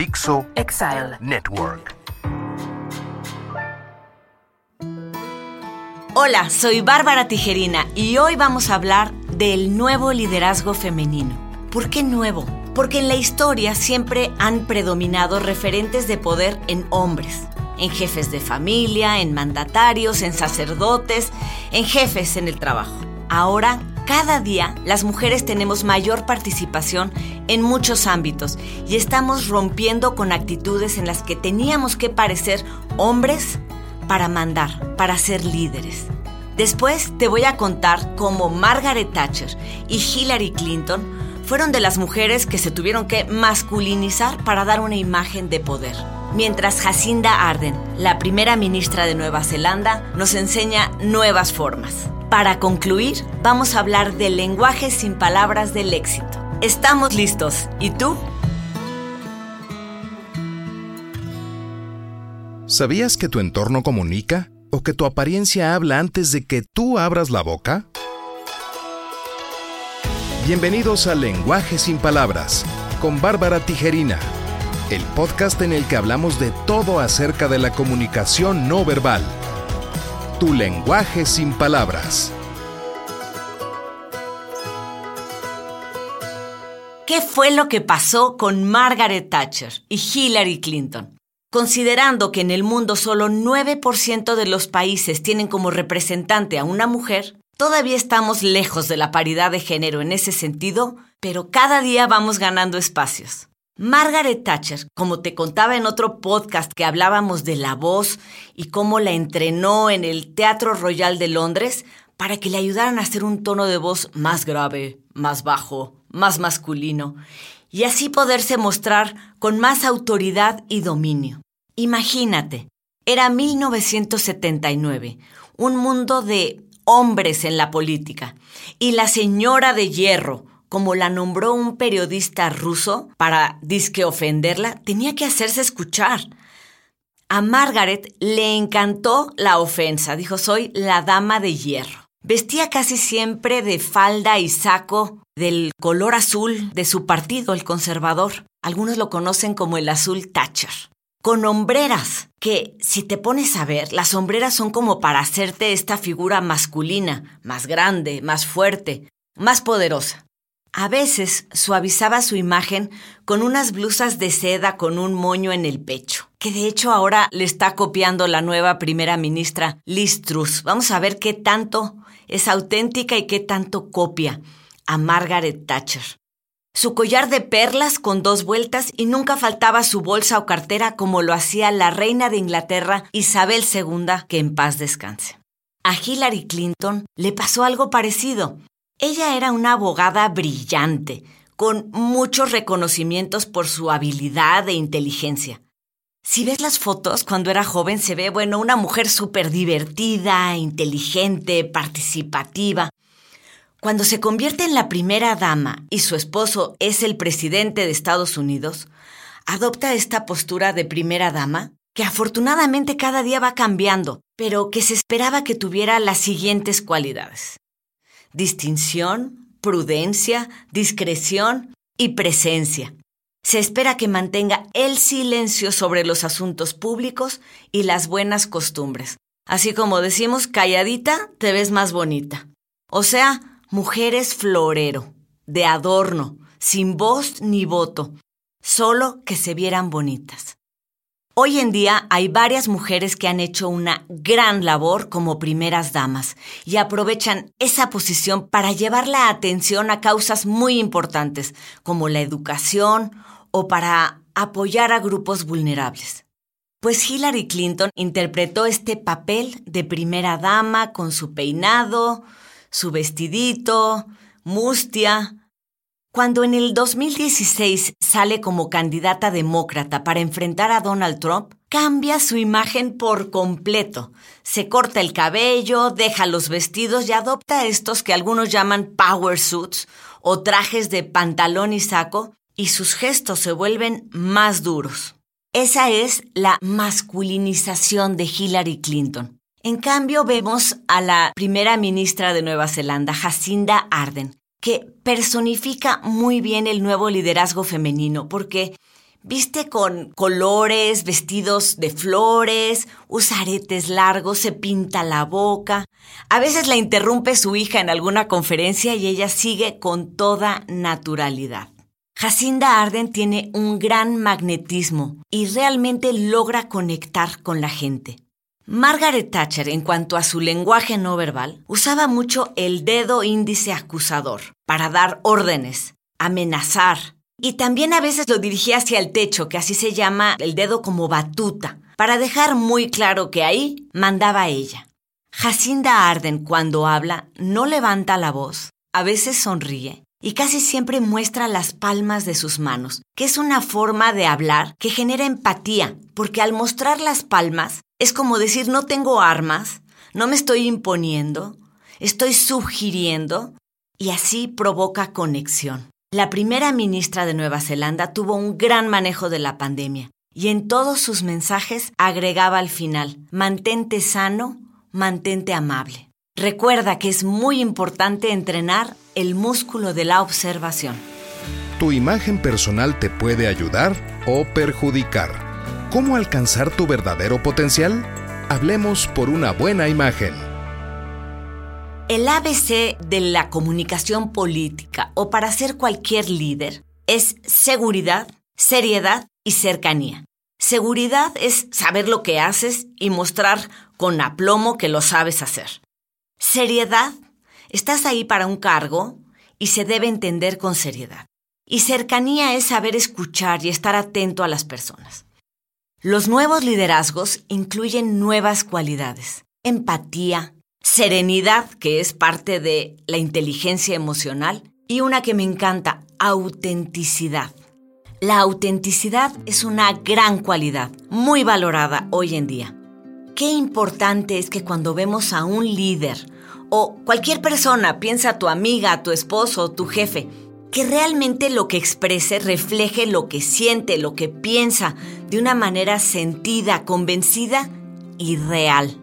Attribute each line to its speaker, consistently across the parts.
Speaker 1: Dixo Exile Network.
Speaker 2: Hola, soy Bárbara Tijerina y hoy vamos a hablar del nuevo liderazgo femenino. ¿Por qué nuevo? Porque en la historia siempre han predominado referentes de poder en hombres, en jefes de familia, en mandatarios, en sacerdotes, en jefes en el trabajo. Ahora, cada día, las mujeres tenemos mayor participación en muchos ámbitos y estamos rompiendo con actitudes en las que teníamos que parecer hombres para mandar, para ser líderes. Después te voy a contar cómo Margaret Thatcher y Hillary Clinton fueron de las mujeres que se tuvieron que masculinizar para dar una imagen de poder. Mientras Jacinda Arden, la primera ministra de Nueva Zelanda, nos enseña nuevas formas. Para concluir, vamos a hablar del lenguaje sin palabras del éxito. Estamos listos. ¿Y tú?
Speaker 1: ¿Sabías que tu entorno comunica? ¿O que tu apariencia habla antes de que tú abras la boca? Bienvenidos a Lenguaje sin Palabras, con Bárbara Tijerina, el podcast en el que hablamos de todo acerca de la comunicación no verbal. Tu lenguaje sin palabras.
Speaker 2: ¿Qué fue lo que pasó con Margaret Thatcher y Hillary Clinton? Considerando que en el mundo solo 9% de los países tienen como representante a una mujer, todavía estamos lejos de la paridad de género en ese sentido, pero cada día vamos ganando espacios. Margaret Thatcher, como te contaba en otro podcast que hablábamos de la voz y cómo la entrenó en el Teatro Royal de Londres para que le ayudaran a hacer un tono de voz más grave, más bajo, más masculino, y así poderse mostrar con más autoridad y dominio. Imagínate, era 1979, un mundo de hombres en la política, y la señora de hierro, como la nombró un periodista ruso para disque ofenderla, tenía que hacerse escuchar. A Margaret le encantó la ofensa, dijo soy la dama de hierro. Vestía casi siempre de falda y saco del color azul de su partido, el conservador. Algunos lo conocen como el azul Thatcher. Con hombreras, que si te pones a ver, las sombreras son como para hacerte esta figura masculina, más grande, más fuerte, más poderosa. A veces suavizaba su imagen con unas blusas de seda con un moño en el pecho, que de hecho ahora le está copiando la nueva primera ministra Liz Truss. Vamos a ver qué tanto es auténtica y qué tanto copia a Margaret Thatcher. Su collar de perlas con dos vueltas y nunca faltaba su bolsa o cartera como lo hacía la reina de Inglaterra Isabel II, que en paz descanse. A Hillary Clinton le pasó algo parecido. Ella era una abogada brillante, con muchos reconocimientos por su habilidad e inteligencia. Si ves las fotos, cuando era joven se ve, bueno, una mujer súper divertida, inteligente, participativa. Cuando se convierte en la primera dama y su esposo es el presidente de Estados Unidos, adopta esta postura de primera dama que afortunadamente cada día va cambiando, pero que se esperaba que tuviera las siguientes cualidades. Distinción, prudencia, discreción y presencia. Se espera que mantenga el silencio sobre los asuntos públicos y las buenas costumbres. Así como decimos, calladita, te ves más bonita. O sea, mujeres florero, de adorno, sin voz ni voto, solo que se vieran bonitas. Hoy en día hay varias mujeres que han hecho una gran labor como primeras damas y aprovechan esa posición para llevar la atención a causas muy importantes como la educación o para apoyar a grupos vulnerables. Pues Hillary Clinton interpretó este papel de primera dama con su peinado, su vestidito, mustia. Cuando en el 2016 sale como candidata demócrata para enfrentar a Donald Trump, cambia su imagen por completo. Se corta el cabello, deja los vestidos y adopta estos que algunos llaman power suits o trajes de pantalón y saco, y sus gestos se vuelven más duros. Esa es la masculinización de Hillary Clinton. En cambio, vemos a la primera ministra de Nueva Zelanda, Jacinda Arden, que personifica muy bien el nuevo liderazgo femenino, porque Viste con colores, vestidos de flores, usa aretes largos, se pinta la boca. A veces la interrumpe su hija en alguna conferencia y ella sigue con toda naturalidad. Jacinda Arden tiene un gran magnetismo y realmente logra conectar con la gente. Margaret Thatcher, en cuanto a su lenguaje no verbal, usaba mucho el dedo índice acusador para dar órdenes, amenazar, y también a veces lo dirigía hacia el techo, que así se llama el dedo como batuta, para dejar muy claro que ahí mandaba ella. Jacinda Arden, cuando habla, no levanta la voz, a veces sonríe, y casi siempre muestra las palmas de sus manos, que es una forma de hablar que genera empatía, porque al mostrar las palmas es como decir no tengo armas, no me estoy imponiendo, estoy sugiriendo, y así provoca conexión. La primera ministra de Nueva Zelanda tuvo un gran manejo de la pandemia y en todos sus mensajes agregaba al final, mantente sano, mantente amable. Recuerda que es muy importante entrenar el músculo de la observación.
Speaker 1: Tu imagen personal te puede ayudar o perjudicar. ¿Cómo alcanzar tu verdadero potencial? Hablemos por una buena imagen.
Speaker 2: El ABC de la comunicación política o para ser cualquier líder es seguridad, seriedad y cercanía. Seguridad es saber lo que haces y mostrar con aplomo que lo sabes hacer. Seriedad. Estás ahí para un cargo y se debe entender con seriedad. Y cercanía es saber escuchar y estar atento a las personas. Los nuevos liderazgos incluyen nuevas cualidades. Empatía, serenidad, que es parte de la inteligencia emocional, y una que me encanta, autenticidad. La autenticidad es una gran cualidad, muy valorada hoy en día. Qué importante es que cuando vemos a un líder o cualquier persona, piensa tu amiga, tu esposo, tu jefe, que realmente lo que exprese refleje lo que siente, lo que piensa, de una manera sentida, convencida y real.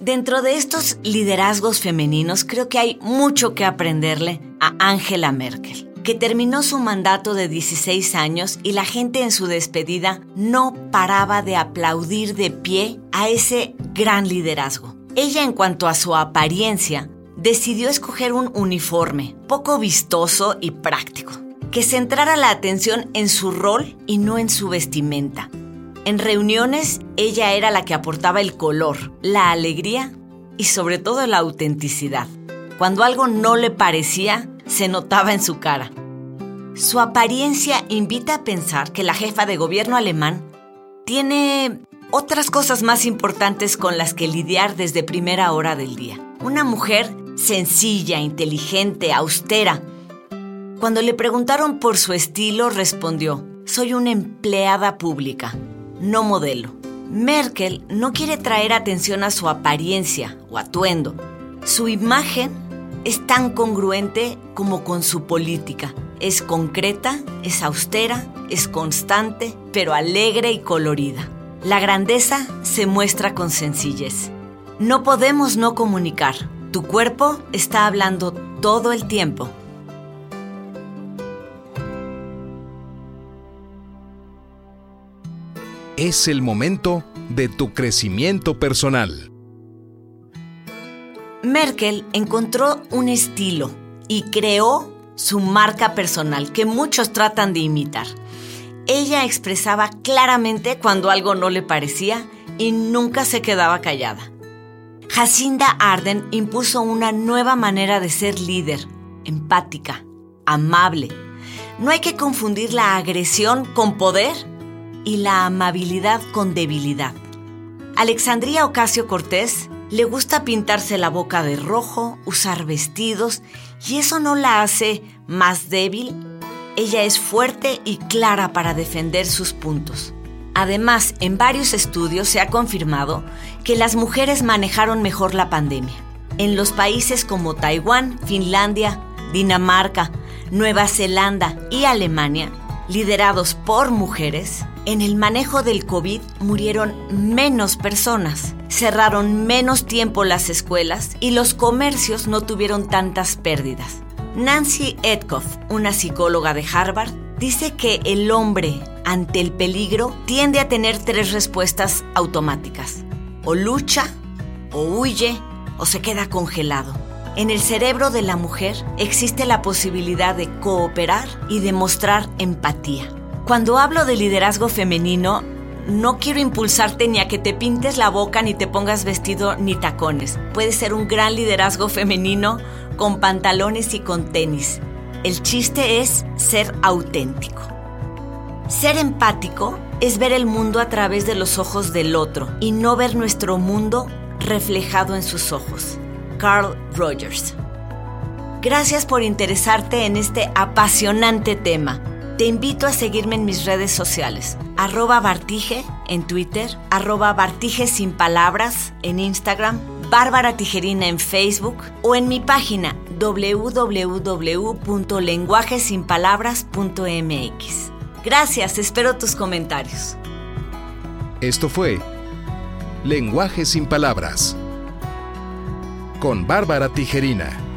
Speaker 2: Dentro de estos liderazgos femeninos creo que hay mucho que aprenderle a Angela Merkel que terminó su mandato de 16 años y la gente en su despedida no paraba de aplaudir de pie a ese gran liderazgo. Ella en cuanto a su apariencia, decidió escoger un uniforme poco vistoso y práctico, que centrara la atención en su rol y no en su vestimenta. En reuniones, ella era la que aportaba el color, la alegría y sobre todo la autenticidad. Cuando algo no le parecía, se notaba en su cara. Su apariencia invita a pensar que la jefa de gobierno alemán tiene otras cosas más importantes con las que lidiar desde primera hora del día. Una mujer sencilla, inteligente, austera. Cuando le preguntaron por su estilo, respondió, soy una empleada pública, no modelo. Merkel no quiere traer atención a su apariencia o atuendo. Su imagen es tan congruente como con su política. Es concreta, es austera, es constante, pero alegre y colorida. La grandeza se muestra con sencillez. No podemos no comunicar. Tu cuerpo está hablando todo el tiempo.
Speaker 1: Es el momento de tu crecimiento personal.
Speaker 2: Merkel encontró un estilo y creó su marca personal que muchos tratan de imitar. Ella expresaba claramente cuando algo no le parecía y nunca se quedaba callada. Jacinda Arden impuso una nueva manera de ser líder, empática, amable. No hay que confundir la agresión con poder y la amabilidad con debilidad. Alexandria Ocasio Cortés le gusta pintarse la boca de rojo, usar vestidos, y eso no la hace más débil. Ella es fuerte y clara para defender sus puntos. Además, en varios estudios se ha confirmado que las mujeres manejaron mejor la pandemia. En los países como Taiwán, Finlandia, Dinamarca, Nueva Zelanda y Alemania, liderados por mujeres, en el manejo del COVID murieron menos personas, cerraron menos tiempo las escuelas y los comercios no tuvieron tantas pérdidas. Nancy Edkoff, una psicóloga de Harvard, dice que el hombre ante el peligro tiende a tener tres respuestas automáticas. O lucha, o huye, o se queda congelado. En el cerebro de la mujer existe la posibilidad de cooperar y demostrar empatía. Cuando hablo de liderazgo femenino, no quiero impulsarte ni a que te pintes la boca ni te pongas vestido ni tacones. Puede ser un gran liderazgo femenino con pantalones y con tenis. El chiste es ser auténtico. Ser empático es ver el mundo a través de los ojos del otro y no ver nuestro mundo reflejado en sus ojos. Carl Rogers. Gracias por interesarte en este apasionante tema. Te invito a seguirme en mis redes sociales, arroba Bartige en Twitter, arroba Bartige sin palabras en Instagram, Bárbara Tijerina en Facebook o en mi página www.lenguajesinpalabras.mx. Gracias, espero tus comentarios.
Speaker 1: Esto fue Lenguaje sin Palabras con Bárbara Tijerina.